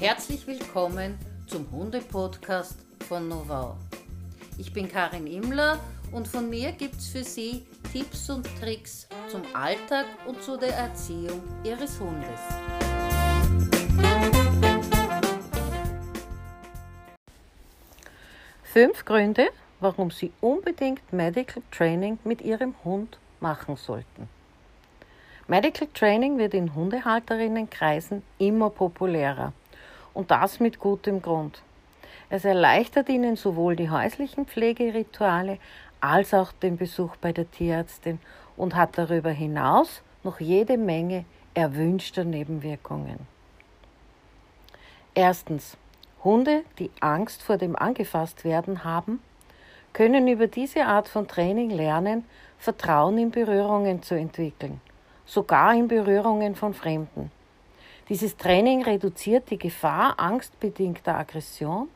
Herzlich willkommen zum Hunde-Podcast von Novau. Ich bin Karin Immler und von mir gibt es für Sie Tipps und Tricks zum Alltag und zu der Erziehung Ihres Hundes. Fünf Gründe, warum Sie unbedingt Medical Training mit Ihrem Hund machen sollten. Medical Training wird in Hundehalterinnenkreisen immer populärer und das mit gutem Grund. Es erleichtert ihnen sowohl die häuslichen Pflegerituale als auch den Besuch bei der Tierärztin und hat darüber hinaus noch jede Menge erwünschter Nebenwirkungen. Erstens. Hunde, die Angst vor dem Angefasstwerden haben, können über diese Art von Training lernen, Vertrauen in Berührungen zu entwickeln, sogar in Berührungen von Fremden. Dieses Training reduziert die Gefahr angstbedingter Aggression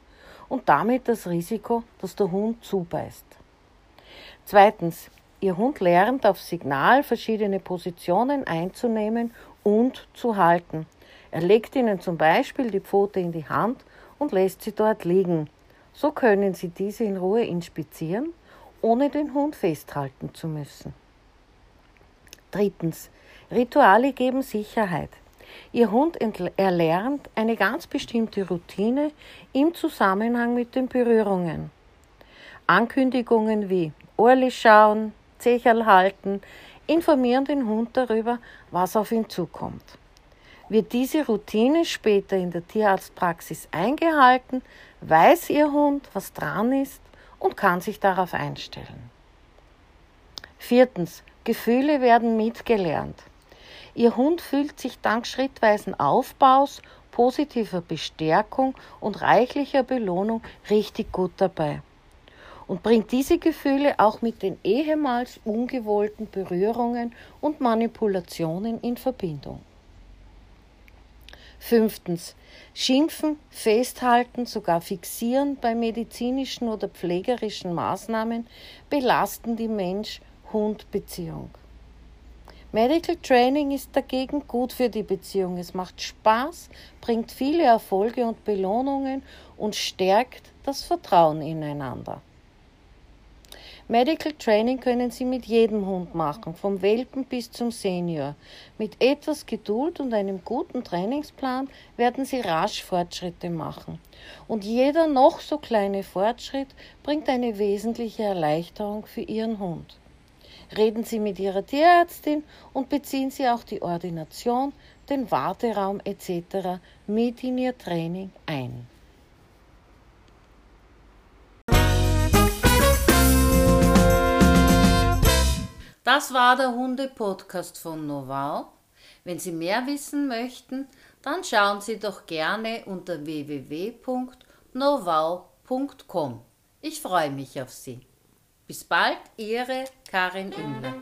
und damit das Risiko, dass der Hund zubeißt. Zweitens, Ihr Hund lernt auf Signal verschiedene Positionen einzunehmen und zu halten. Er legt Ihnen zum Beispiel die Pfote in die Hand und lässt sie dort liegen. So können Sie diese in Ruhe inspizieren, ohne den Hund festhalten zu müssen. Drittens. Rituale geben Sicherheit. Ihr Hund erlernt eine ganz bestimmte Routine im Zusammenhang mit den Berührungen. Ankündigungen wie Ohrli schauen, Zecherl halten, informieren den Hund darüber, was auf ihn zukommt. Wird diese Routine später in der Tierarztpraxis eingehalten, weiß Ihr Hund, was dran ist und kann sich darauf einstellen. Viertens. Gefühle werden mitgelernt. Ihr Hund fühlt sich dank schrittweisen Aufbaus, positiver Bestärkung und reichlicher Belohnung richtig gut dabei und bringt diese Gefühle auch mit den ehemals ungewollten Berührungen und Manipulationen in Verbindung. Fünftens. Schimpfen, festhalten, sogar fixieren bei medizinischen oder pflegerischen Maßnahmen belasten die Mensch-Hund-Beziehung. Medical Training ist dagegen gut für die Beziehung. Es macht Spaß, bringt viele Erfolge und Belohnungen und stärkt das Vertrauen ineinander. Medical Training können Sie mit jedem Hund machen, vom Welpen bis zum Senior. Mit etwas Geduld und einem guten Trainingsplan werden Sie rasch Fortschritte machen. Und jeder noch so kleine Fortschritt bringt eine wesentliche Erleichterung für Ihren Hund. Reden Sie mit Ihrer Tierärztin und beziehen Sie auch die Ordination, den Warteraum etc. mit in Ihr Training ein. Das war der Hunde-Podcast von Novau. Wenn Sie mehr wissen möchten, dann schauen Sie doch gerne unter www.novau.com. Ich freue mich auf Sie. Bis bald, Ihre Karin Immler.